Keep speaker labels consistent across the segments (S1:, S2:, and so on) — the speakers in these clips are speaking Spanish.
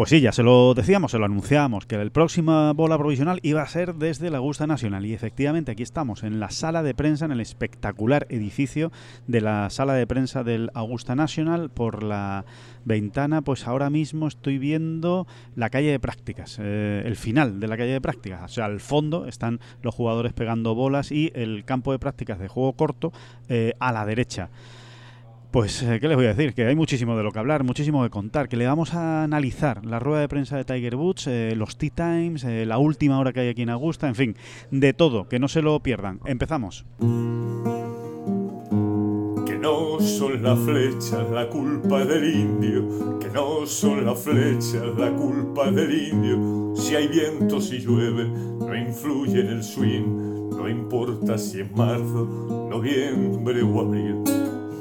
S1: Pues sí, ya se lo decíamos, se lo anunciábamos, que el próxima bola provisional iba a ser desde la Augusta Nacional. Y efectivamente aquí estamos, en la sala de prensa, en el espectacular edificio de la sala de prensa del Augusta National. Por la ventana, pues ahora mismo estoy viendo la calle de prácticas, eh, el final de la calle de prácticas. O sea, al fondo están los jugadores pegando bolas y el campo de prácticas de juego corto eh, a la derecha. Pues, eh, ¿qué les voy a decir? Que hay muchísimo de lo que hablar, muchísimo de contar, que le vamos a analizar la rueda de prensa de Tiger Woods, eh, los Tea Times, eh, la última hora que hay aquí en Augusta, en fin, de todo, que no se lo pierdan. Empezamos.
S2: Que no son las flechas la culpa del indio, que no son las flechas la culpa del indio. Si hay viento, si llueve, no influye en el swing, no importa si es marzo, noviembre o abril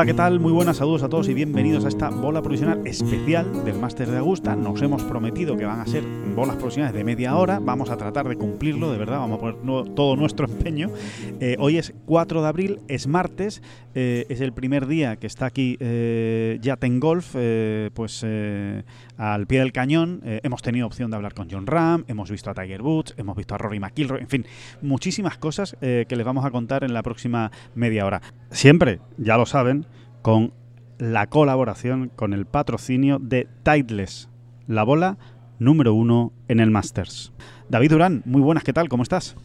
S1: Hola, ¿qué tal? Muy buenas saludos a todos y bienvenidos a esta bola provisional especial del Máster de Augusta. Nos hemos prometido que van a ser bolas provisionales de media hora. Vamos a tratar de cumplirlo, de verdad. Vamos a poner todo nuestro empeño. Eh, hoy es 4 de abril, es martes. eh, es el primer día que está aquí eh, Yaten Golf, eh, pues al pie del cañón. Hemos tenido opción de hablar con John Ram, hemos visto a Tiger Woods, hemos visto a Rory McIlroy, en fin, muchísimas cosas que les vamos a contar en la próxima media hora. Siempre, ya lo saben, con la colaboración, con el patrocinio de Tideless, la bola número uno en el Masters. David Durán, muy buenas, ¿qué tal? ¿Cómo estás?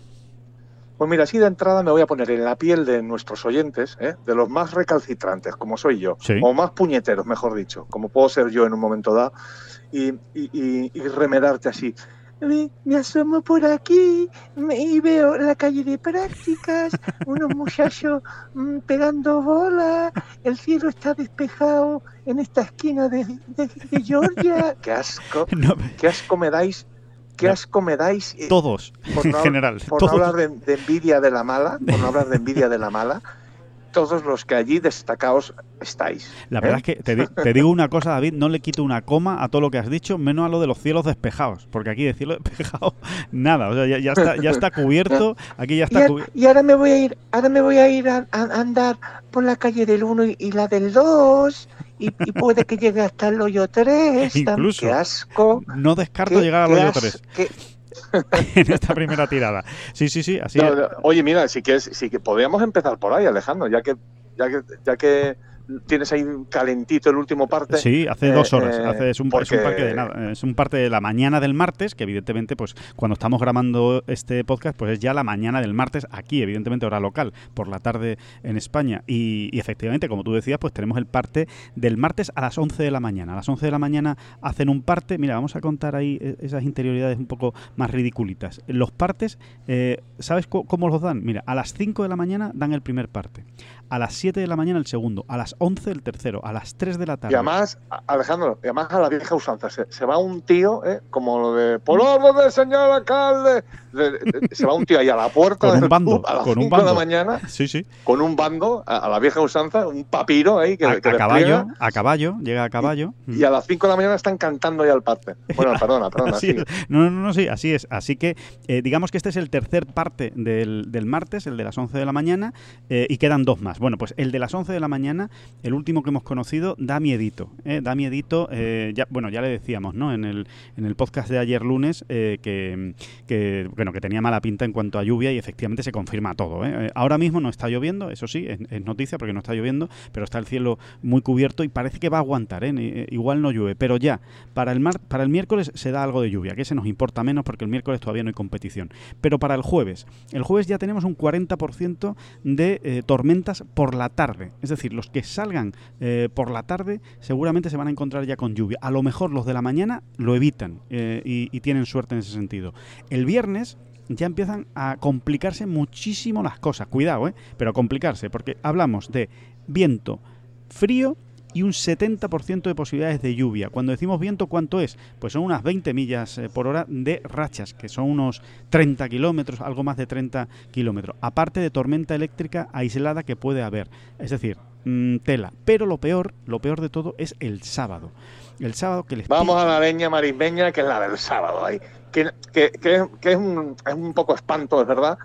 S3: Pues mira, así de entrada me voy a poner en la piel de nuestros oyentes, ¿eh? de los más recalcitrantes, como soy yo,
S1: Sí.
S3: o más puñeteros, mejor dicho, como puedo ser yo en un momento dado, y, y- y- y remedarte así. Me, me asomo por aquí me- y veo la calle de prácticas, unos muchachos mm, pegando bola, el cielo está despejado en esta esquina de, de- de Georgia. ¡Qué asco!
S1: No,
S3: ¡Qué asco me dais! ¡Qué asco me dais! eh,
S1: todos,
S3: por
S1: en
S3: no,
S1: general.
S3: por no hablar de, de envidia de la mala, por no hablar de envidia de la mala, todos los que allí destacados estáis.
S1: La verdad
S3: ¿eh?
S1: es que te, te digo una cosa, David, no le quito una coma a todo lo que has dicho, menos a lo de los cielos despejados, porque aquí de cielo despejado, nada, o sea, ya, ya está, ya está cubierto, aquí ya
S3: Y,
S1: está
S3: a-
S1: cubierto.
S3: y ahora me voy a ir, ahora me voy a ir a, a andar por la calle del 1 y, y la del 2 y, y puede que llegue hasta el hoyo 3.
S1: Incluso.
S3: ¡Qué asco!
S1: No descarto
S3: qué-
S1: llegar al hoyo
S3: as-
S1: 3
S3: qué-
S1: en esta primera tirada. Sí, sí, sí, así
S3: No,
S1: es.
S3: no, Oye, mira, si quieres, si que podríamos empezar por ahí, Alejandro, ya que, ya que, ya que tienes ahí calentito el último parte.
S1: Sí, hace dos horas.
S3: eh,
S1: hace, es, un, es un
S3: porque-
S1: parque de nada. Es un parte de la mañana del martes, que evidentemente, pues cuando estamos grabando este podcast, pues es ya la mañana del martes aquí, evidentemente hora local, por la tarde en España. Y, y efectivamente, como tú decías, pues tenemos el parte del martes a las 11 de la mañana. A las 11 de la mañana hacen un parte. Mira, vamos a contar ahí eh, esas interioridades un poco más ridiculitas. Los partes, eh, ¿sabes cómo los dan? Mira, a las 5 de la mañana dan el primer parte. A las 7 de la mañana el segundo. A las 11 el tercero. A las 3 de la tarde.
S3: Y además, Alejandro, y además a la vieja usanza, se, se va un tío, ¿eh? como lo de por orden del señor alcalde, de- de- se va un tío ahí a la puerta
S1: Con un bando,
S3: club a las
S1: con un
S3: 5 de la mañana,
S1: Sí, sí.
S3: con un bando, a, a la vieja usanza, un papiro ahí que,
S1: a,
S3: que
S1: a caballo, a caballo, llega a caballo.
S3: y a las 5 de la mañana están cantando ya el parte. Bueno, perdona, perdona,
S1: Así. No, no, no, sí, así es. Así que eh, digamos que este es el tercer parte del, del martes, el de las 11 de la mañana, eh, y quedan dos más. Bueno, pues el de las 11 de la mañana, el último que hemos conocido, da miedito. eh, da miedito, eh, ya, bueno, ya le decíamos, ¿no? En el, en el podcast de ayer lunes eh, que, que, bueno, que tenía mala pinta en cuanto a lluvia y efectivamente se confirma todo. Ahora mismo no está lloviendo, eso sí, es, es noticia porque no está lloviendo, pero está el cielo muy cubierto y parece que va a aguantar. Igual no llueve, pero ya para el, mar, para el miércoles se da algo de lluvia, que se nos importa menos porque el miércoles todavía no hay competición. Pero para el jueves, el jueves ya tenemos un 40% de tormentas por la tarde. Es decir, los que salgan eh, por la tarde seguramente se van a encontrar ya con lluvia. A lo mejor los de la mañana lo evitan eh, y, tienen suerte en ese sentido. El viernes ya empiezan a complicarse muchísimo las cosas. Cuidado, ¿eh? Pero a complicarse, porque hablamos de viento frío y un 70% de posibilidades de lluvia. Cuando decimos viento, ¿cuánto es? Pues son unas 20 millas eh, por hora de rachas, que son unos 30 kilómetros, algo más de 30 kilómetros. Aparte de tormenta eléctrica aislada que puede haber. Es decir, mm, tela. Pero lo peor, lo peor de todo es el sábado. El sábado que les
S3: Vamos a la leña marisbeña, que es la del sábado ahí. Que, que, que, que es, un, es un poco espanto, es verdad,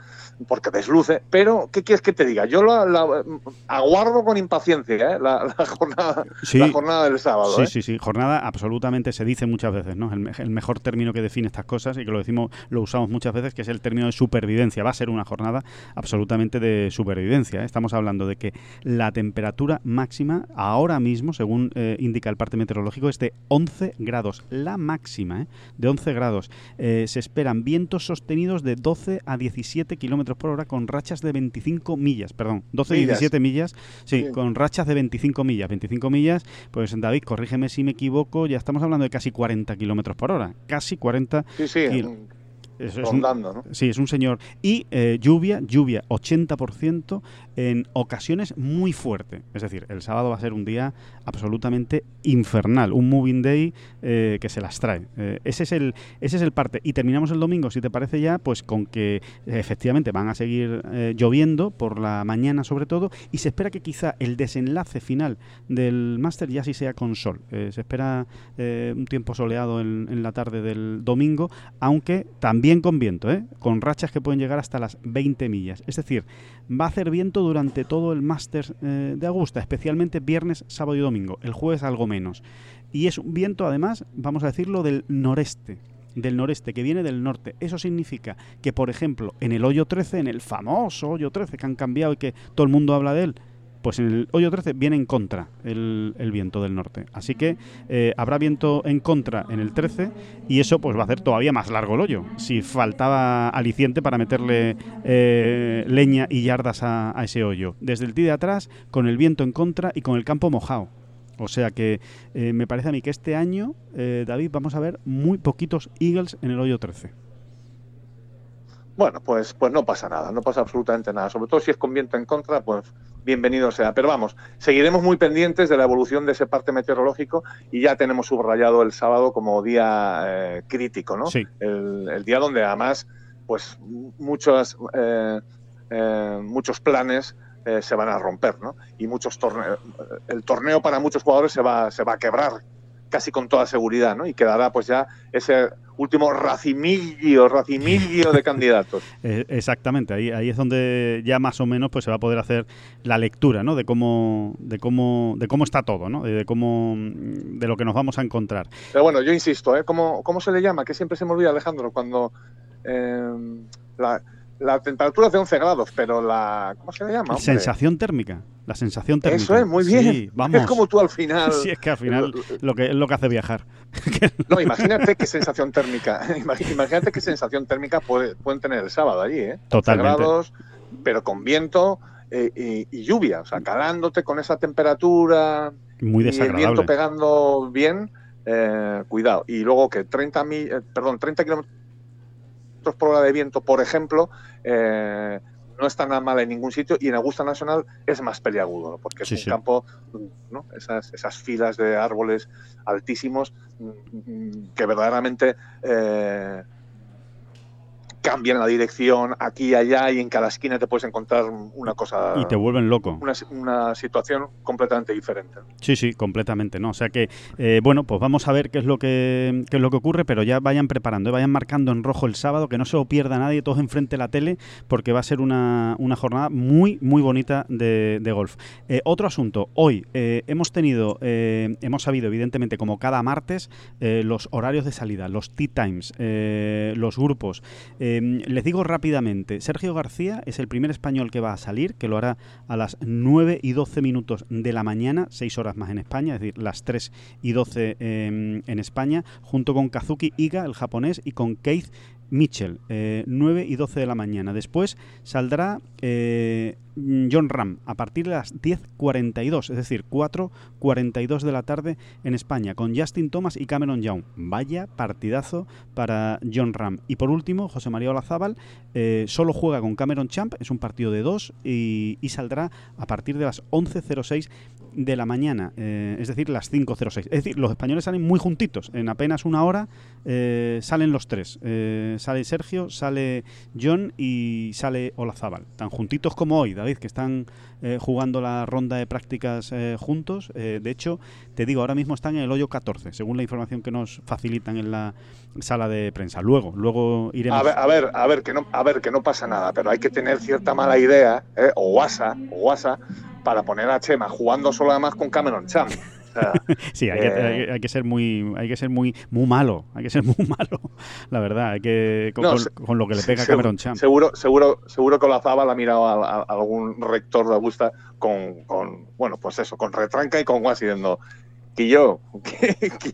S3: porque desluce, pero ¿qué quieres que te diga? Yo la, la- aguardo con impaciencia ¿eh? la, la jornada,
S1: Sí.
S3: la jornada del sábado.
S1: Sí,
S3: ¿eh?
S1: sí, sí. Jornada absolutamente se dice muchas veces, ¿no? El mejor término que define estas cosas y que lo decimos, lo usamos muchas veces, que es el término de supervivencia. Va a ser una jornada absolutamente de supervivencia. ¿eh? Estamos hablando de que la temperatura máxima ahora mismo, según eh, indica el parte meteorológico, es de 11 grados. La máxima, ¿eh? De 11 grados. Eh, se esperan vientos sostenidos de 12 a 17 kilómetros por hora con rachas de 25 millas, perdón, 12 a
S3: Millas.
S1: 17 millas, sí,
S3: Sí.
S1: con rachas de 25 millas. 25 millas, pues David, corrígeme si me equivoco, ya estamos hablando de casi 40 kilómetros por hora. Casi 40.
S3: Sí, sí,
S1: Es un-
S3: rondando, ¿no?
S1: Sí, es un señor. Y eh, lluvia, lluvia 80% en ocasiones muy fuerte. Es decir, el sábado va a ser un día absolutamente infernal. Un moving day eh, que se las trae. Eh, ese, es el, ese es el parte. Y terminamos el domingo, si te parece ya, pues con que efectivamente van a seguir lloviendo por la mañana sobre todo. Y se espera que quizá el desenlace final del máster ya sí sea con sol. Se espera un tiempo soleado en, en la tarde del domingo, aunque también con viento, ¿eh? con rachas que pueden llegar hasta las 20 millas. Es decir, va a hacer viento durante todo el máster eh, de Augusta, especialmente viernes, sábado y domingo. El jueves algo menos. Y es un viento, además, vamos a decirlo, del noreste del noreste, que viene del norte. Eso significa que, por ejemplo, en el hoyo 13, en el famoso hoyo 13 que han cambiado y que todo el mundo habla de él, pues en el hoyo 13 viene en contra el, viento del norte. Así que eh, habrá viento en contra en el 13 y eso pues va a hacer todavía más largo el hoyo. Si faltaba aliciente para meterle eh, leña y yardas a, ese hoyo. Desde el tee de atrás, con el viento en contra y con el campo mojado. O sea que eh, me parece a mí que este año, David, vamos a ver muy poquitos Eagles en el hoyo 13.
S3: Bueno, pues, pues no pasa nada, no pasa absolutamente nada. Sobre todo si es con viento en contra, pues bienvenido sea. Pero vamos, seguiremos muy pendientes de la evolución de ese parte meteorológico y ya tenemos subrayado el sábado como día eh, crítico, ¿no?
S1: Sí.
S3: El, el día donde además, pues muchos, eh, eh, muchos planes eh, se van a romper, ¿no? Y muchos torneos, el torneo para muchos jugadores se va, se va a quebrar casi con toda seguridad, ¿no? Y quedará pues ya ese último racimillo, racimillo de candidatos.
S1: Eh, exactamente, ahí, ahí es donde ya más o menos pues se va a poder hacer la lectura, ¿no? De cómo, de cómo, de cómo está todo, ¿no? De cómo, de lo que nos vamos a encontrar.
S3: Pero bueno, yo insisto, ¿eh? ¿Cómo, cómo se le llama? Que siempre se me olvida, Alejandro, cuando eh, la, la temperatura es de 11 grados, pero la... ¿Cómo se le llama? hombre?
S1: Sensación térmica, la sensación térmica.
S3: Eso es, muy bien.
S1: Sí, vamos.
S3: Es como tú al final...
S1: Sí, es que al final lo que es lo que hace viajar.
S3: No, imagínate qué sensación térmica, imag- imagínate qué sensación térmica puede- pueden tener el sábado allí, ¿eh? 11
S1: Totalmente.
S3: grados, pero con viento eh, y, y lluvia, o sea, calándote con esa temperatura
S1: Muy
S3: y el viento
S1: desagradable.
S3: pegando bien, eh, cuidado. Y luego que 30, mi- eh, perdón, 30 kilómetros por hora de viento, por ejemplo, eh, no está nada mal en ningún sitio y en Augusta Nacional es más peliagudo, ¿no? porque es un
S1: sí.
S3: campo, ¿no? esas, esas filas de árboles altísimos mm, mm, que verdaderamente eh, cambian la dirección aquí y allá y en cada esquina te puedes encontrar una cosa,
S1: Y te vuelven loco.
S3: una, una situación completamente diferente.
S1: Sí, sí, completamente, ¿no? O sea que, eh, bueno, pues vamos a ver qué es lo que qué es lo que ocurre, pero ya vayan preparando, ¿eh? vayan marcando en rojo el sábado, que no se lo pierda nadie, todos enfrente de la tele, porque va a ser una, una jornada muy, muy bonita de, de golf. Eh, otro asunto, hoy eh, hemos tenido, hemos sabido, evidentemente, como cada martes, los horarios de salida, los tea times, los grupos. Eh, les digo rápidamente, Sergio García es el primer español que va a salir, que lo hará a las 9 y 12 minutos de la mañana, 6 horas más en España, es decir, las 3 y 12 eh, en España, junto con Kazuki Iga, el japonés, y con Keith Mitchell, eh, 9 y 12 de la mañana. Después saldrá eh, John Ram a partir de las 10.42, es decir, 4.42 de la tarde en España, con Justin Thomas y Cameron Young. Vaya partidazo para John Ram. Y por último, José María Olazábal eh, solo juega con Cameron Champ, es un partido de dos y, saldrá a partir de las 11.06 de la mañana, eh, es decir, las 5.06. Es decir, los españoles salen muy juntitos, en apenas una hora eh, salen los tres. Sale Sergio, sale John y sale Olazábal. Tan juntitos como hoy, David, que están eh, jugando la ronda de prácticas eh, juntos. Eh, de hecho, te digo, ahora mismo están en el hoyo 14, según la información que nos facilitan en la sala de prensa. Luego, luego iremos...
S3: A ver, a ver, a ver, que no, a ver, que no pasa nada, pero hay que tener cierta mala idea, ¿eh? o guasa, o guasa, para poner a Chema jugando solo además con Cameron Champ. Sea,
S1: Sí, hay, que,
S3: Eh.
S1: hay- hay que ser muy, hay que ser muy, muy malo, hay que ser muy malo, la verdad, hay que con,
S3: No,
S1: con-
S3: se-
S1: con lo que le pega
S3: seguro-
S1: Cameron Champ.
S3: Seguro, seguro, seguro que Olazábal ha mirado a, a- a algún rector de Augusta con, con, bueno, pues eso, con retranca y con guas diciendo, Quillo,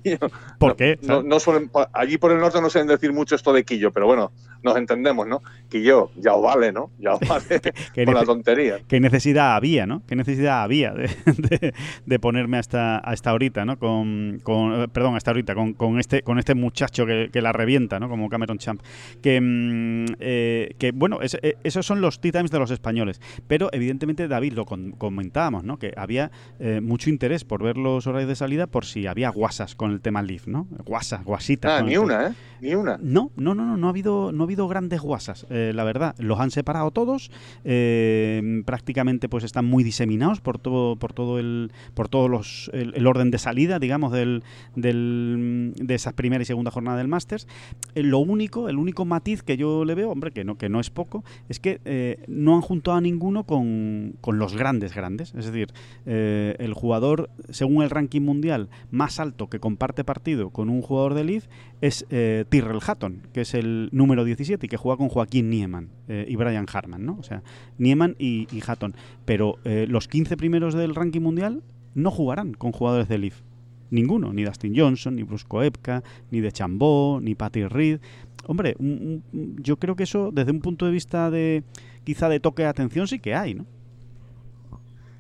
S3: Quillo.
S1: ¿Por
S3: No,
S1: qué?
S3: No, no suelen, allí por el norte no suelen decir mucho esto de Quillo, pero bueno, nos entendemos, ¿no? Quillo, ya os vale, ¿no? Ya os vale
S1: que
S3: con la tontería.
S1: ¿Qué necesidad había, no? ¿Qué necesidad había de, de- de ponerme hasta, hasta ahorita, ¿no? Con, con- eh, perdón, hasta ahorita, con, con este, con este muchacho que, que la revienta, ¿no? Como Cameron Champ. Que, mm, eh, que bueno, es- eh, esos son los tea times de los españoles. Pero evidentemente, David, lo con- comentábamos, ¿no? Que había eh, mucho interés por ver los horarios de salida por si había guasas con el tema Leaf, ¿no? Guasas, guasitas.
S3: Ah, ni
S1: tema.
S3: una, ¿eh? Ni una.
S1: No, no, no, no, no ha habido, no ha habido grandes guasas, eh, la verdad. Los han separado todos, eh, prácticamente pues están muy diseminados por todo, por todo el, por todos los, el, orden de salida, digamos, del, del, de esa primera y segunda jornada del Masters. Eh, lo único, el único matiz que yo le veo, hombre, que no, que no es poco, es que no han juntado a ninguno con, con los grandes grandes. Es decir, el jugador, según el ranking mundial, más alto que comparte partido con un jugador de Leaf es eh, Tyrrell Hatton, que es el número 17 y que juega con Joaquín Nieman eh, y Brian Harman, ¿no? O sea, Nieman y, Hatton. Pero eh, los 15 primeros del ranking mundial no jugarán con jugadores de Leaf. Ninguno, ni Dustin Johnson, ni Bruce Koepka, ni de Chambó, ni Patty Reed. Hombre, un- yo creo que eso, desde un punto de vista de quizá de toque de atención, sí que hay, ¿no?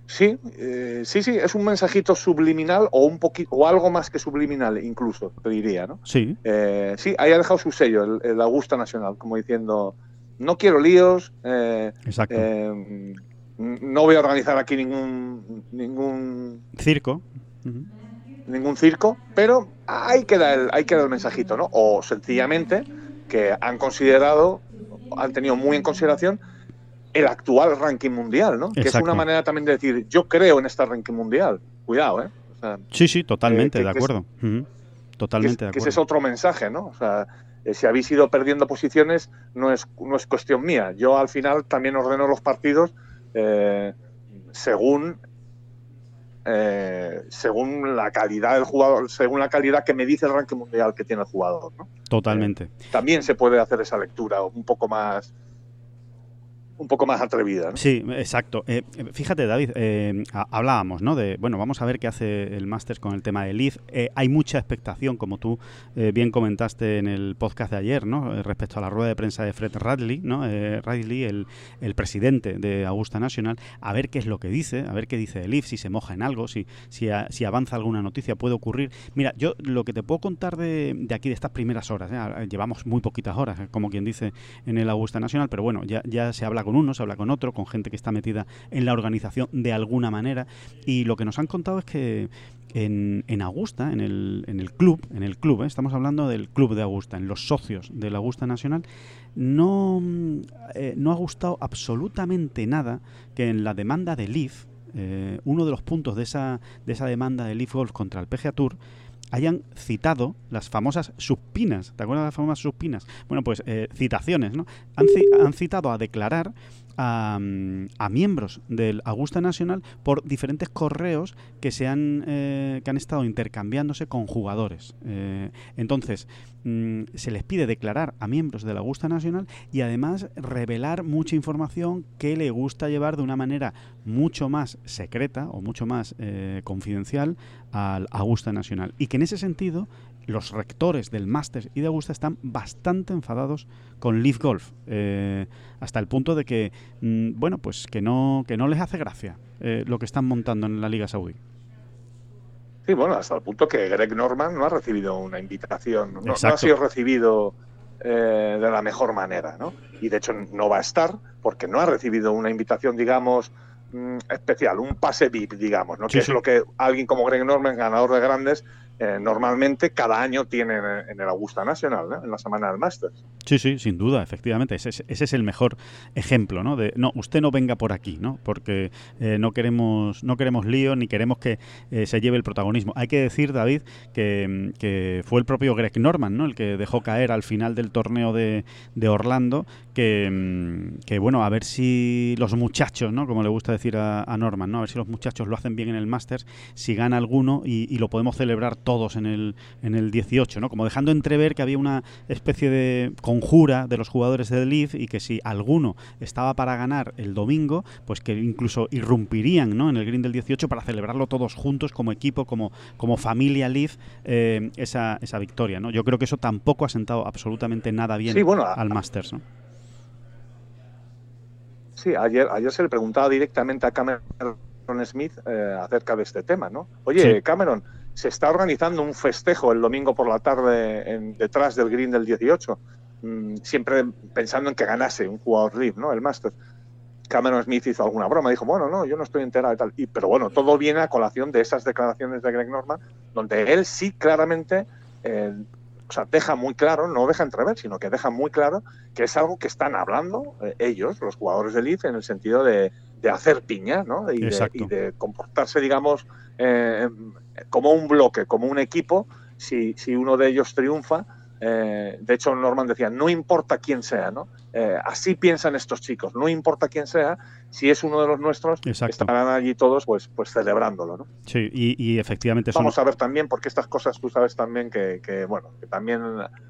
S3: Sí, eh, sí, sí, es un mensajito subliminal o un poquito, o algo más que subliminal, incluso, te diría, ¿no?
S1: Sí,
S3: Eh, sí, ahí ha dejado su sello, el, el Augusta Nacional, como diciendo, no quiero líos, eh,
S1: exacto.
S3: eh, no voy a organizar aquí ningún, ningún,
S1: Circo.
S3: Ningún circo, pero ahí queda, el, ahí queda el mensajito, ¿no? O sencillamente que han considerado, han tenido muy en consideración el actual ranking mundial, ¿no? Que es una manera también de decir, yo creo en este ranking mundial. Cuidado, ¿eh? O sea,
S1: Sí, sí, totalmente,
S3: que-
S1: de
S3: que es-
S1: acuerdo.
S3: Que,
S1: Totalmente de
S3: que ese es otro mensaje, ¿no? O sea, eh, si habéis ido perdiendo posiciones, no es, no es cuestión mía. Yo al final también ordeno los partidos eh, según eh, según la calidad del jugador, según la calidad que me dice el ranking mundial que tiene el jugador, ¿no?
S1: Totalmente.
S3: También se puede hacer esa lectura un poco más un poco más atrevida, ¿no?
S1: Sí, exacto. Eh, fíjate, David, eh, ha- hablábamos, ¿no? De, bueno, vamos a ver qué hace el Masters con el tema del Leaf. Eh, hay mucha expectación, como tú eh, bien comentaste en el podcast de ayer, ¿no? Eh, respecto a la rueda de prensa de Fred Radley, ¿no? Radley, el, el presidente de Augusta National, a ver qué es lo que dice, a ver qué dice el Leaf, si se moja en algo, si, si, si avanza alguna noticia, puede ocurrir. Mira, yo lo que te puedo contar de, de aquí, de estas primeras horas, llevamos muy poquitas horas, como quien dice, en el Augusta Nacional, pero bueno, ya, ya se habla con uno, se habla con otro, con gente que está metida en la organización de alguna manera, y lo que nos han contado es que en, en Augusta, en el, en el club, en el club, ¿eh? estamos hablando del club de Augusta, en los socios del Augusta Nacional, no, mm, eh, no ha gustado absolutamente nada que en la demanda de Leaf, eh, uno de los puntos de esa, de esa demanda de Leaf Golf contra el PGA Tour, hayan citado las famosas suspinas. ¿Te acuerdas de las famosas suspinas? Bueno, pues eh, citaciones, ¿no? Han, han citado a declarar a, mm, a miembros del Augusta Nacional por diferentes correos que se han eh, que han estado intercambiándose con jugadores. Eh, entonces mm, se les pide declarar a miembros del Augusta Nacional y además revelar mucha información que le gusta llevar de una manera mucho más secreta o mucho más eh, confidencial al Augusta Nacional y que en ese sentido los rectores del Masters y de Augusta están bastante enfadados con Leaf Golf, eh, hasta el punto de que, mm, bueno, pues que no, que no les hace gracia eh, lo que están montando en la Liga Saudí.
S3: Sí, bueno, hasta el punto que Greg Norman no ha recibido una invitación, no, no ha sido recibido eh, de la mejor manera, ¿no? Y de hecho no va a estar porque no ha recibido una invitación, digamos, mm, especial, un pase VIP, digamos, ¿no? que es lo que alguien como Greg Norman, ganador de grandes, eh, normalmente cada año tienen en el Augusta Nacional, en la semana del Masters.
S1: Sí, sí, sin duda, efectivamente. Ese, ese, es el mejor ejemplo, ¿no? De, no, usted no venga por aquí, ¿no? Porque eh, no queremos no queremos lío ni queremos que eh, se lleve el protagonismo. Hay que decir, David, que, que, fue el propio Greg Norman, ¿no? El que dejó caer al final del torneo de, de Orlando que, mm, que, bueno, a ver si los muchachos, ¿no? Como le gusta decir a, a, Norman, ¿no? A ver si los muchachos lo hacen bien en el Masters, si gana alguno y, y lo podemos celebrar todos en el, en el 18, ¿no? Como dejando entrever que había una especie de conjura de los jugadores del Leaf y que si alguno estaba para ganar el domingo, pues que incluso irrumpirían, ¿no? En el green del 18 para celebrarlo todos juntos como equipo, como, como familia Leaf, eh, esa, esa victoria, ¿no? Yo creo que eso tampoco ha sentado absolutamente nada bien
S3: sí, bueno,
S1: al Masters, ¿no?
S3: Sí, ayer, ayer se le preguntaba directamente a Cameron Smith eh, acerca de este tema, ¿no? Oye, sí. Cameron, se está organizando un festejo el domingo por la tarde en, detrás del green del 18, mmm, siempre pensando en que ganase un jugador live, ¿no? El Master. Cameron Smith hizo alguna broma, dijo, bueno, no, yo no estoy enterado y tal. Y, pero bueno, todo viene a colación de esas declaraciones de Greg Norman, donde él sí claramente, eh, o sea, deja muy claro, no deja entrever, sino que deja muy claro que es algo que están hablando eh, ellos, los jugadores de Leaf, en el sentido de, de hacer piña, ¿no? Y de, y de, comportarse, digamos, eh, como un bloque, como un equipo, si, si uno de ellos triunfa. Eh, de hecho, Norman decía, no importa quién sea, ¿no? Eh, así piensan estos chicos, no importa quién sea, si es uno de los nuestros, Exacto. estarán allí todos pues, pues celebrándolo, ¿no?
S1: Sí, y, y efectivamente...
S3: Vamos a ver también, porque estas cosas tú sabes también que, que, bueno, que también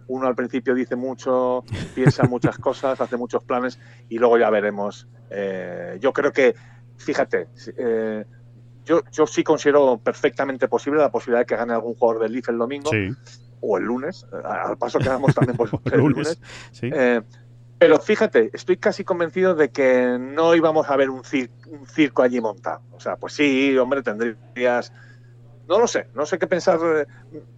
S3: uno al principio dice mucho, piensa muchas cosas, hace muchos planes y luego ya veremos. Eh, yo creo que, fíjate, eh, yo, yo sí considero perfectamente posible la posibilidad de que gane algún jugador del Leaf el domingo.
S1: Sí.
S3: O el lunes, al paso que damos también pues,
S1: el lunes. Sí.
S3: Eh, pero fíjate, estoy casi convencido de que no íbamos a ver un, un, circo allí montado. O sea, pues sí, hombre, tendrías. No lo sé, no sé qué pensar.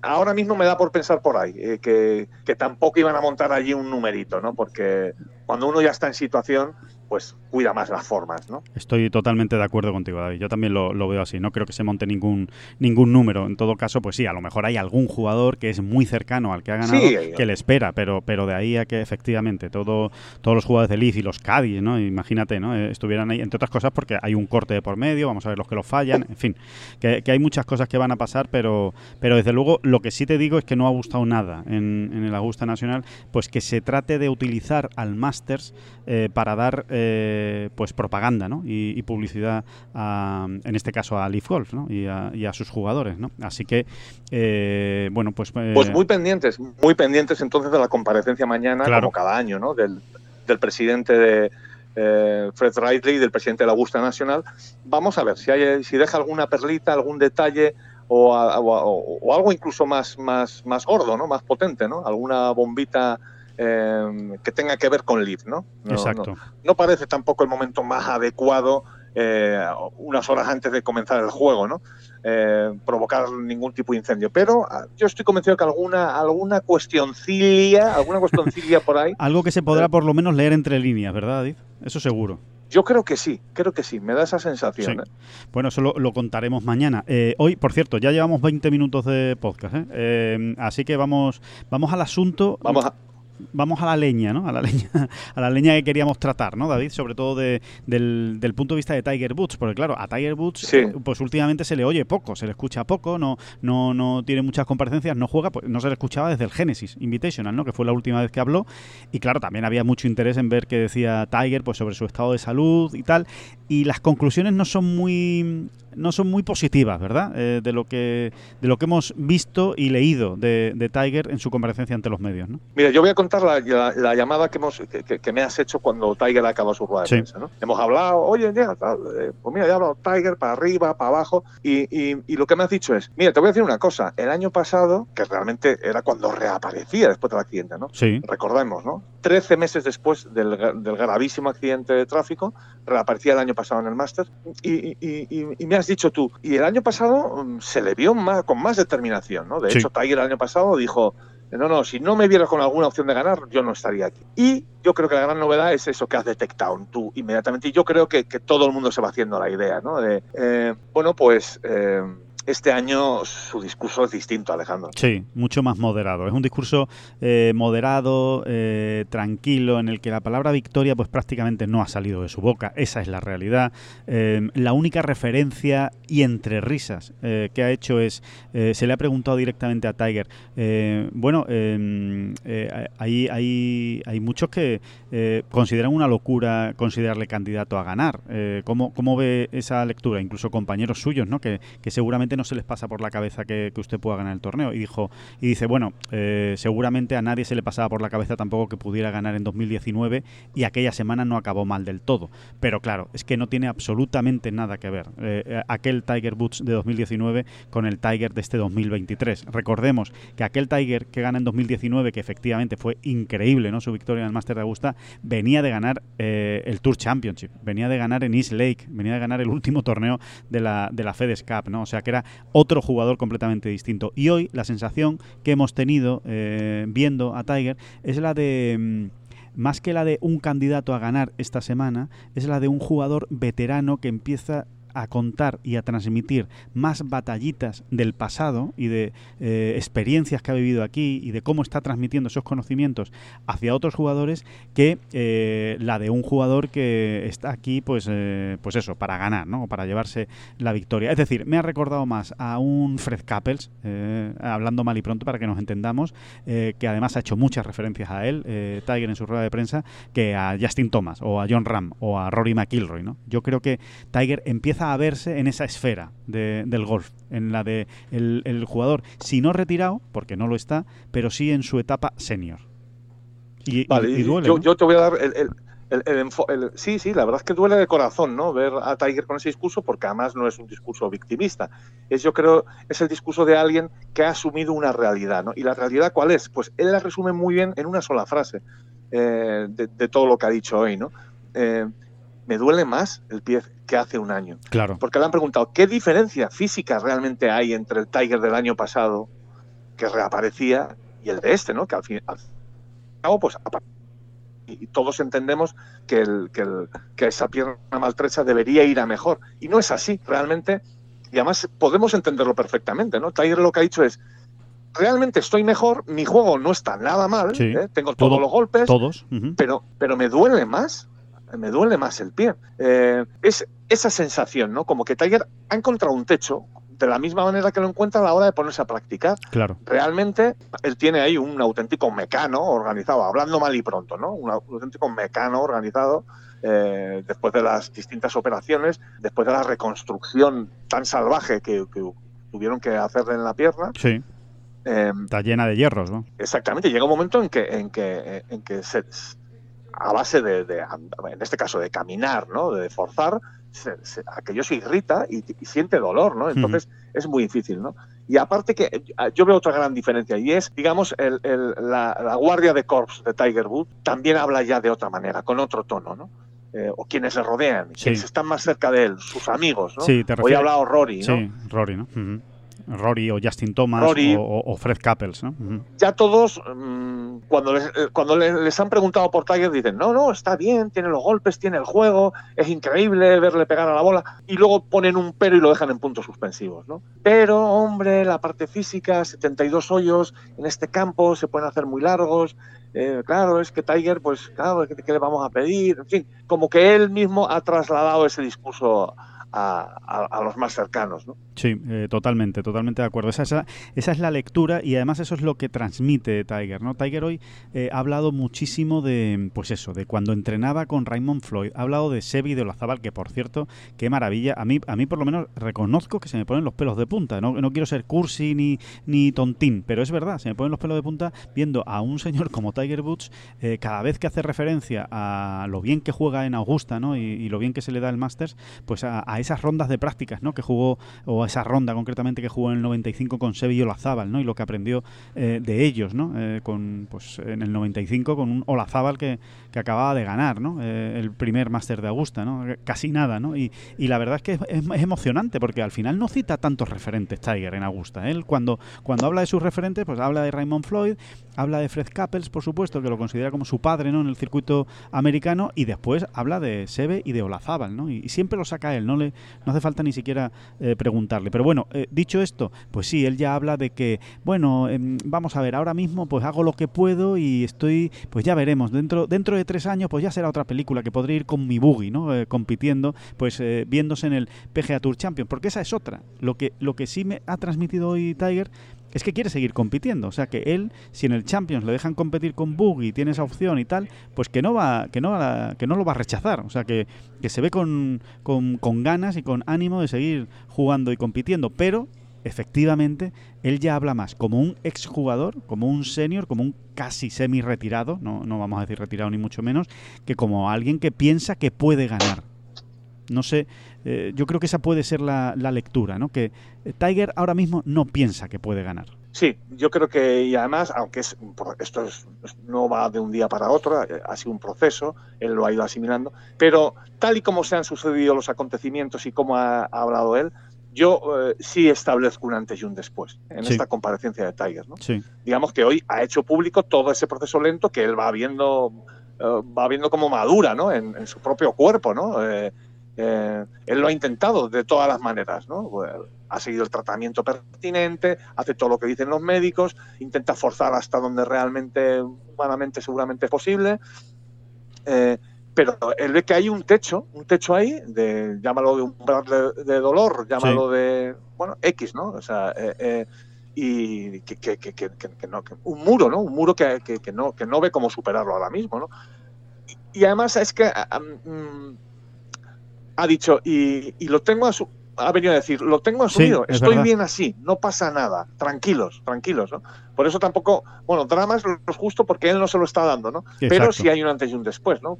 S3: Ahora mismo me da por pensar por ahí, eh, que, que, tampoco iban a montar allí un numerito, ¿no? Porque cuando uno ya está en situación, pues cuida más las formas, ¿no?
S1: Estoy totalmente de acuerdo contigo, David. Yo también lo, lo, veo así. No creo que se monte ningún ningún número. En todo caso, pues sí, a lo mejor hay algún jugador que es muy cercano al que ha ganado
S3: sí,
S1: que le espera, pero pero de ahí a que efectivamente todo, todos los jugadores de Leaf y los Cádiz, ¿no? Imagínate, ¿no? Eh, estuvieran ahí, entre otras cosas, porque hay un corte de por medio, vamos a ver los que lo fallan, en fin, que, que hay muchas cosas que van a pasar, pero, pero desde luego lo que sí te digo es que no ha gustado nada en, en el Augusta Nacional, pues que se trate de utilizar al Masters eh, para dar eh, pues propaganda ¿no? y, y publicidad a, en este caso a Leaf Golf ¿no? y, a, y, a, sus jugadores ¿no? así que eh, bueno pues
S3: pues muy pendientes muy pendientes entonces de la comparecencia mañana claro. como cada año ¿no? del, del presidente de eh, Fred Riley del presidente de la Augusta Nacional vamos a ver si hay si deja alguna perlita algún detalle o, a, o, o algo incluso más más más gordo no más potente no alguna bombita eh, que tenga que ver con Leaf, ¿no?
S1: no Exacto.
S3: No, no, parece tampoco el momento más adecuado eh, unas horas antes de comenzar el juego, ¿no? Eh, provocar ningún tipo de incendio. Pero ah, yo estoy convencido que alguna, alguna cuestioncilla, alguna cuestioncilla por ahí.
S1: Algo que se podrá por lo menos leer entre líneas, ¿verdad, David? Eso seguro.
S3: Yo creo que sí, creo que sí, me da esa sensación.
S1: Sí. ¿eh? Bueno, eso lo, lo, contaremos mañana. Eh, hoy, por cierto, ya llevamos 20 minutos de podcast, ¿eh? así que vamos, vamos al asunto.
S3: Vamos a,
S1: vamos a la leña, ¿no? A la leña, a la leña que queríamos tratar, ¿no, David? Sobre todo de, del, del, punto de vista de Tiger Woods, porque claro, a Tiger Woods,
S3: sí.
S1: eh, pues últimamente se le oye poco, se le escucha poco, no, no, no tiene muchas comparecencias, no juega, pues no se le escuchaba desde el Genesis Invitational, ¿no? Que fue la última vez que habló, y claro, también había mucho interés en ver qué decía Tiger, pues sobre su estado de salud y tal, y las conclusiones no son muy no son muy positivas, ¿verdad? Eh, de lo que de lo que hemos visto y leído de, Tiger en su comparecencia ante los medios, ¿no?
S3: Mira, yo voy a contar la, llamada que, hemos, que, me has hecho cuando Tiger acabó su rueda de prensa, ¿no? Hemos hablado, oye, ya, eh, pues mira, ya he hablado Tiger para arriba, para abajo, y, y, lo que me has dicho es, mira, te voy a decir una cosa, el año pasado, que realmente era cuando reaparecía después del accidente, ¿no?
S1: Sí.
S3: Recordemos, ¿no? Trece meses después del, del gravísimo accidente de tráfico, reaparecía el año pasado en el Máster, y, y, me has dicho tú, y el año pasado mm, se le vio más, con más determinación, ¿no? De hecho, Tiger el año pasado dijo, no, no, si no me vieras con alguna opción de ganar, yo no estaría aquí. Y yo creo que la gran novedad es eso que has detectado tú inmediatamente. Y yo creo que, todo el mundo se va haciendo la idea, ¿no? De, eh, bueno, pues... Eh, este año su discurso es distinto, Alejandro.
S1: Sí, mucho más moderado. Es un discurso eh, moderado, eh, tranquilo, en el que la palabra victoria pues prácticamente no ha salido de su boca. Esa es la realidad. Eh, la única referencia y entre risas que ha hecho es, se le ha preguntado directamente a Tiger, bueno, hay, hay, hay muchos que consideran una locura considerarle candidato a ganar. ¿cómo, ¿Cómo ve esa lectura? Incluso compañeros suyos, ¿no? que, que seguramente no se les pasa por la cabeza que, usted pueda ganar el torneo. Y dijo, y dice, bueno, eh, seguramente a nadie se le pasaba por la cabeza tampoco que pudiera ganar en 2019 y aquella semana no acabó mal del todo. Pero claro, es que no tiene absolutamente nada que ver eh, eh, aquel Tiger Woods de 2019 con el Tiger de este 2023. Recordemos que aquel Tiger que gana en 2019, que efectivamente fue increíble, ¿no? Su victoria en el Master de Augusta, venía de ganar el Tour Championship, venía de ganar en East Lake, venía de ganar el último torneo de la, de la FedEx Cup, ¿no? O sea que era otro jugador completamente distinto. Y hoy la sensación que hemos tenido eh, viendo a Tiger es la de mm, más que la de un candidato a ganar esta semana, es la de un jugador veterano que empieza a contar y a transmitir más batallitas del pasado y de eh, experiencias que ha vivido aquí y de cómo está transmitiendo esos conocimientos hacia otros jugadores que eh, la de un jugador que está aquí pues eh, pues eso para ganar no para llevarse la victoria. Es decir me ha recordado más a un Fred Couples hablando mal y pronto para que nos entendamos que además ha hecho muchas referencias a él Tiger en su rueda de prensa que a Justin Thomas o a John Ram o a Rory McIlroy no yo creo que Tiger empieza verse en esa esfera del golf, en la de el, jugador, si no retirado, porque no lo está, pero sí en su etapa senior.
S3: Y, duele, yo, te voy a dar el, el, sí, sí, la verdad es que duele de corazón, ¿no? Ver a Tiger con ese discurso, porque además no es un discurso victimista. Es, yo creo, es el discurso de alguien que ha asumido una realidad, ¿no? Y la realidad, ¿cuál es? Pues él la resume muy bien en una sola frase eh, de, todo lo que ha dicho hoy, ¿no? Eh, me duele más el pie que hace un año.
S1: Claro.
S3: Porque le han preguntado, ¿qué diferencia física realmente hay entre el Tiger del año pasado, que reaparecía, y el de este, ¿no? Que al fin al cabo, pues y todos entendemos que, el, que, el, que esa pierna maltrecha debería ir a mejor. Y no es así, realmente. Y además podemos entenderlo perfectamente, ¿no? Tiger lo que ha dicho es, realmente estoy mejor, mi juego no está nada mal, ¿eh? tengo todos los golpes,
S1: todos.
S3: pero, pero me duele más me duele más el pie. Eh, es esa sensación, ¿no? Como que Tiger ha encontrado un techo de la misma manera que lo encuentra a la hora de ponerse a practicar.
S1: Claro.
S3: Realmente él tiene ahí un auténtico mecano organizado, hablando mal y pronto, ¿no? Un auténtico mecano organizado eh, después de las distintas operaciones, después de la reconstrucción tan salvaje que, tuvieron que hacerle en la pierna.
S1: Sí. Eh, Está llena de hierros, ¿no?
S3: Exactamente. Llega un momento en que, en que, en que se, a base de, en este caso, de caminar, ¿no? De forzar, aquello se irrita y, siente dolor, ¿no? Entonces es muy difícil, ¿no? Y aparte que yo veo otra gran diferencia y es, digamos, la, guardia de corps de Tiger Woods también habla ya de otra manera, con otro tono, ¿no? Eh, o quienes le rodean, quienes están más cerca de él, sus amigos, ¿no?
S1: Sí,
S3: Hoy ha hablado Rory, ¿no?
S1: Sí, Rory, ¿no? Rory o Justin Thomas o, Fred Couples, ¿no?
S3: Ya todos, mm, cuando, les, eh, cuando les, han preguntado por Tiger, dicen, no, no, está bien, tiene los golpes, tiene el juego, es increíble verle pegar a la bola, y luego ponen un pero y lo dejan en puntos suspensivos, ¿no? Pero, hombre, la parte física, 72 hoyos en este campo, se pueden hacer muy largos, eh, claro, es que Tiger, pues, claro, ¿qué, le vamos a pedir? En fin, como que él mismo ha trasladado ese discurso a, los más cercanos. ¿no?
S1: Sí, eh, totalmente, totalmente de acuerdo. Esa, esa, esa, es la lectura y además eso es lo que transmite Tiger. ¿no? Tiger hoy eh, ha hablado muchísimo de, pues eso, de cuando entrenaba con Raymond Floyd. Ha hablado de Sebi de Olazábal, que por cierto, qué maravilla. A mí, a mí por lo menos reconozco que se me ponen los pelos de punta. No, no quiero ser cursi ni, ni tontín, pero es verdad, se me ponen los pelos de punta viendo a un señor como Tiger Woods eh, cada vez que hace referencia a lo bien que juega en Augusta ¿no? y, lo bien que se le da el Masters, pues a, esas rondas de prácticas ¿no? que jugó, o a esa ronda concretamente que jugó en el 95 con Sebi Olazábal ¿no? y lo que aprendió eh, de ellos ¿no? Eh, con, pues, en el 95 con un Olazábal que, que acababa de ganar ¿no? el primer Master de Augusta, ¿no? casi nada. ¿no? Y, y la verdad es que es, emocionante porque al final no cita tantos referentes Tiger en Augusta. Él cuando, cuando habla de sus referentes, pues habla de Raymond Floyd, habla de Fred Couples, por supuesto, que lo considera como su padre ¿no? en el circuito americano, y después habla de Sebe y de Olazábal, ¿no? Y, siempre lo saca él, no, le, no hace falta ni siquiera eh, preguntarle. Pero bueno, eh, dicho esto, pues sí, él ya habla de que, bueno, em, vamos a ver, ahora mismo pues hago lo que puedo y estoy, pues ya veremos, dentro, dentro de tres años pues ya será otra película que podría ir con mi buggy, ¿no? Eh, compitiendo, pues viéndose en el PGA Tour Champions, porque esa es otra. Lo que, lo que sí me ha transmitido hoy Tiger es que quiere seguir compitiendo. O sea que él, si en el Champions le dejan competir con Buggy, tiene esa opción y tal, pues que no va, que no, va, que no lo va a rechazar. O sea que, que se ve con, con, con, ganas y con ánimo de seguir jugando y compitiendo. Pero, efectivamente, él ya habla más como un exjugador, como un senior, como un casi semi retirado, no, no vamos a decir retirado ni mucho menos, que como alguien que piensa que puede ganar. No sé, eh, yo creo que esa puede ser la, lectura, ¿no? Que Tiger ahora mismo no piensa que puede ganar.
S3: Sí, yo creo que, y además, aunque es, esto no va de un día para otro, eh, ha sido un proceso, él lo ha ido asimilando, pero tal y como se han sucedido los acontecimientos y como ha, hablado él, yo eh, sí establezco un antes y un después en esta comparecencia de Tiger. ¿no? Digamos que hoy ha hecho público todo ese proceso lento que él va viendo, va viendo como madura ¿no? en, su propio cuerpo. ¿no? Eh, él lo ha intentado de todas las maneras, ¿no? Pues, ha seguido el tratamiento pertinente, hace todo lo que dicen los médicos, intenta forzar hasta donde realmente, humanamente, seguramente es posible. Eh, pero él ve que hay un techo, un techo ahí, de, llámalo de umbral de, dolor, llámalo de, bueno, X, ¿no? O sea, eh, y que, que, que, que, no, un muro, ¿no? Un muro que, no, que no ve cómo superarlo ahora mismo, ¿no? Y, además es que mm, ha dicho, y, lo tengo a su, ha venido a decir, lo tengo asumido, estoy bien así, no pasa nada, tranquilos, tranquilos, ¿no? Por eso tampoco, bueno, drama es lo justo porque él no se lo está dando, ¿no? Pero sí hay un antes y un después, ¿no?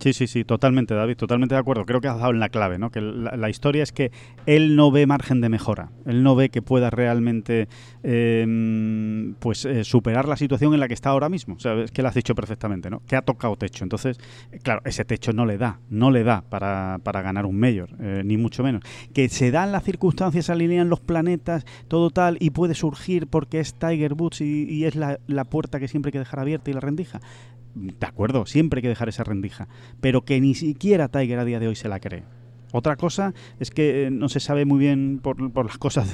S1: Sí, sí, sí, totalmente, David, totalmente de acuerdo. Creo que has dado en la clave, ¿no? Que la, historia es que él no ve margen de mejora. Él no ve que pueda realmente em, pues eh, superar la situación en la que está ahora mismo. O sea, es que lo has dicho perfectamente, ¿no? Que ha tocado techo. Entonces, claro, ese techo no le da, no le da para, para ganar un mayor, eh, ni mucho menos. Que se dan las circunstancias, se alinean los planetas, todo tal, y puede surgir porque es Tiger Woods y, y es la, la puerta que siempre hay que dejar abierta y la rendija de acuerdo, siempre hay que dejar esa rendija, pero que ni siquiera Tiger a día de hoy se la cree. Otra cosa es que eh, no se sabe muy bien por, las cosas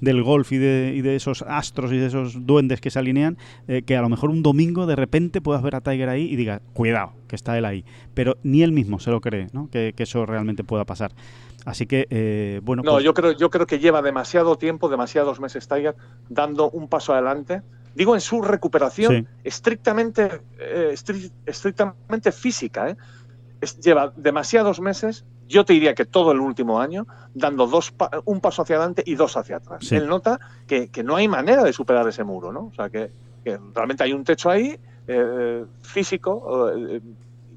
S1: del golf y de, esos astros y de esos duendes que se alinean, eh, que a lo mejor un domingo de repente puedas ver a Tiger ahí y digas, cuidado, que está él ahí. Pero ni él mismo se lo cree, ¿no? que, eso realmente pueda pasar. Así que, eh, bueno.
S3: No, pues yo, creo, yo creo que lleva demasiado tiempo, demasiados meses Tiger, dando un paso adelante digo en su recuperación estrictamente, eh, estrictamente física. ¿eh? lleva demasiados meses, yo te diría que todo el último año, dando dos un paso hacia adelante y dos hacia atrás. Él nota que, no hay manera de superar ese muro, ¿no? O sea, que, realmente hay un techo ahí eh, físico.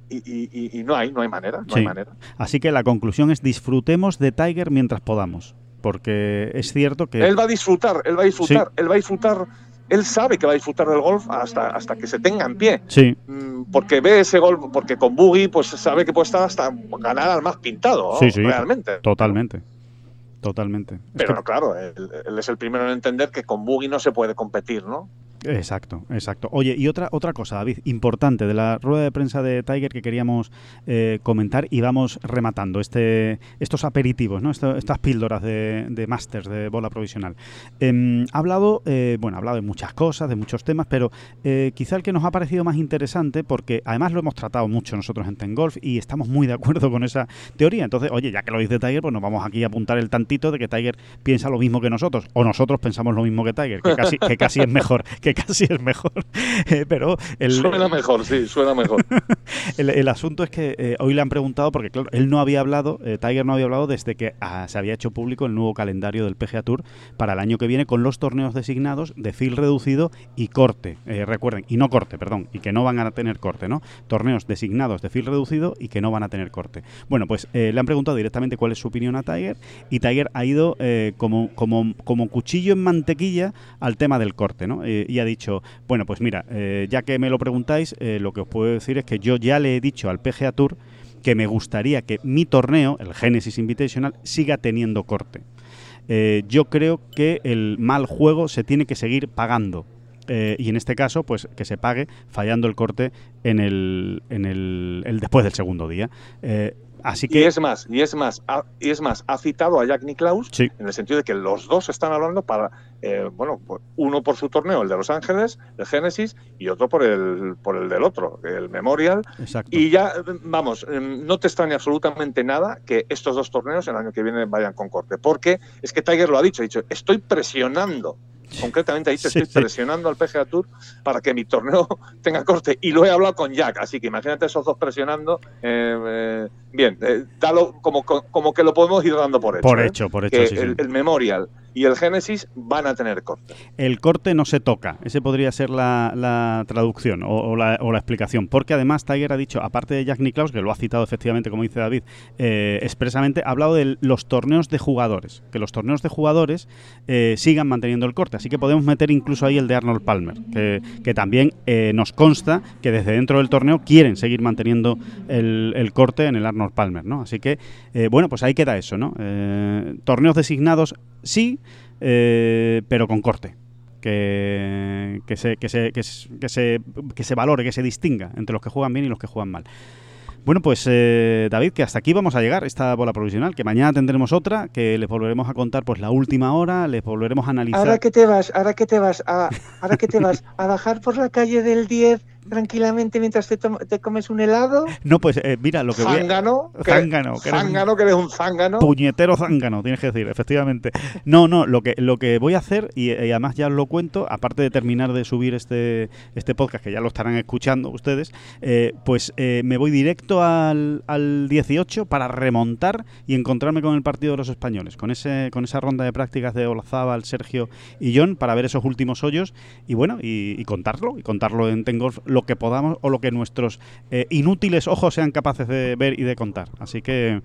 S3: Y, no hay, no hay manera, no hay manera.
S1: Así que la conclusión es disfrutemos de Tiger mientras podamos porque es cierto que
S3: él va a disfrutar, él va a disfrutar, él va a disfrutar él sabe que va a disfrutar del golf hasta, hasta que se tenga en pie.
S1: Sí.
S3: Mm, porque ve ese golf, porque con Boogie pues sabe que puede estar hasta ganar al más pintado, sí, sí, realmente.
S1: Totalmente. Totalmente.
S3: Pero claro, él, es el primero en entender que con Boogie no se puede competir, ¿no?
S1: Exacto, exacto. Oye, y otra, otra cosa, David, importante de la rueda de prensa de Tiger que queríamos eh, comentar y vamos rematando este, estos aperitivos, ¿no? estas píldoras de, de de bola provisional. Em, ha hablado, eh, bueno, ha hablado de muchas cosas, de muchos temas, pero eh, quizá el que nos ha parecido más interesante, porque además lo hemos tratado mucho nosotros en Ten Golf y estamos muy de acuerdo con esa teoría. Entonces, oye, ya que lo dice Tiger, pues nos vamos aquí a apuntar el tantito de que Tiger piensa lo mismo que nosotros, o nosotros pensamos lo mismo que Tiger, que casi, que casi es mejor, que casi es mejor. Eh, pero el,
S3: Suena mejor, sí, suena mejor.
S1: el, el asunto es que eh, hoy le han preguntado, porque claro, él no había hablado, eh, Tiger no había hablado desde que ah, se había hecho público el nuevo calendario del PGA Tour para el año que viene con los torneos designados de fil reducido y corte. Eh, recuerden, y no corte, perdón, y que no van a tener corte, ¿no? Torneos designados de fil reducido y que no van a tener corte. Bueno, pues le han preguntado directamente cuál es su opinión a Tiger y Tiger ha ido como, como, como cuchillo en mantequilla al tema del corte, ¿no? Y ha dicho, bueno, pues mira, eh, ya que me lo preguntáis, eh, lo que os puedo decir es que yo ya le he dicho al PGA Tour que me gustaría que mi torneo, el Genesis Invitational, siga teniendo corte. Eh, yo creo que el mal juego se tiene que seguir pagando. Y en este caso, pues que se pague fallando el corte en el, en el, después del segundo día. Así
S3: Y es más, y es más, ha, y es más, ha citado a Jack Nicklaus
S1: Sí.
S3: en el sentido de que los dos están hablando para, eh, bueno, uno por su torneo, el de Los Ángeles, el Genesis, y otro por el, por el del otro, el Memorial.
S1: exacto.
S3: Y ya, vamos, em, no te extraña absolutamente nada que estos dos torneos el año que viene vayan con corte, porque es que Tiger lo ha dicho, ha dicho, estoy presionando. Concretamente dicho,
S1: Sí,
S3: estoy presionando al PGA Tour para que mi torneo tenga corte. Y lo he hablado con Jack, así que imagínate esos dos presionando. eh, eh, bien, eh, dalo como, como que lo podemos ir dando por hecho.
S1: por hecho, por hecho,
S3: Que el Memorial y el Genesis van a tener corte.
S1: El corte no se toca. Ese podría ser la, la traducción o, la, o la explicación. Porque además Tiger ha dicho, aparte de Jack Nicklaus, que lo ha citado efectivamente, como dice David, eh, expresamente, ha hablado de los torneos de jugadores. Que los torneos de jugadores eh, sigan manteniendo el corte. Así que podemos meter incluso ahí el de Arnold Palmer, que, que también eh, nos consta que desde dentro del torneo quieren seguir manteniendo el, el corte en el Arnold Palmer. ¿no? Así que, eh, bueno, pues ahí queda eso. ¿no? Eh, torneos designados sí, eh, pero con corte que, que, se, que, se, que, se, que, se, valore, que se distinga entre los que juegan bien y los que juegan mal. Bueno, pues eh, David, que hasta aquí vamos a llegar, esta bola provisional, que mañana tendremos otra, que les volveremos a contar pues la última hora, les volveremos a analizar.
S3: Ahora que te vas, ahora que te vas a, ahora que te vas a bajar por la calle del 10 tranquilamente mientras te, te comes un helado.
S1: No, pues eh, mira, lo que voy a...
S3: Zángano, que,
S1: Zángano, que eres un-
S3: zángano, que eres un zángano.
S1: Puñetero zángano, tienes que decir, efectivamente. No, no, lo que, lo que voy a hacer, y, y además ya os lo cuento, aparte de terminar de subir este, este podcast, que ya lo estarán escuchando ustedes, eh, pues eh, me voy directo al, al 18 para remontar y encontrarme con el partido de los españoles, con, ese, con esa ronda de prácticas de Olazábal, Sergio y John, para ver esos últimos hoyos y bueno, y, y contarlo, y contarlo en Tengolf lo que podamos o lo que nuestros eh, inútiles ojos sean capaces de ver y de contar. Así que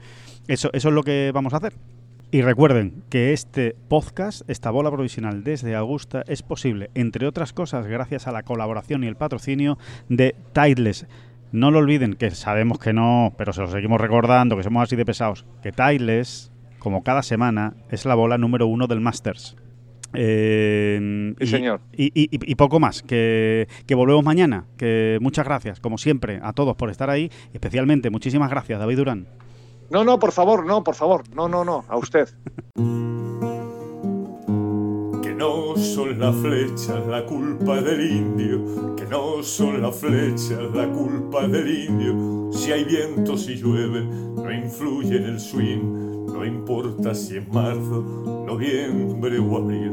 S1: eso, eso es lo que vamos a hacer. Y recuerden que este podcast, esta bola provisional desde Augusta, es posible, entre otras cosas, gracias a la colaboración y el patrocinio de Tideless. No lo olviden, que sabemos que no, pero se lo seguimos recordando, que somos así de pesados, que Tideless, como cada semana, es la bola número uno del Masters. Eh,
S3: Sí, señor.
S1: Y, y- y poco más, que, que volvemos mañana. Que muchas gracias, como siempre, a todos por estar ahí. Especialmente, muchísimas gracias, David Durán.
S3: No, no, por favor, no, por favor. No, no, no, a usted.
S2: Que no son las flechas la culpa del indio, que no son las flechas la culpa del indio. Si hay viento, si llueve, no influye en el swing, no importa si es marzo, noviembre o abril.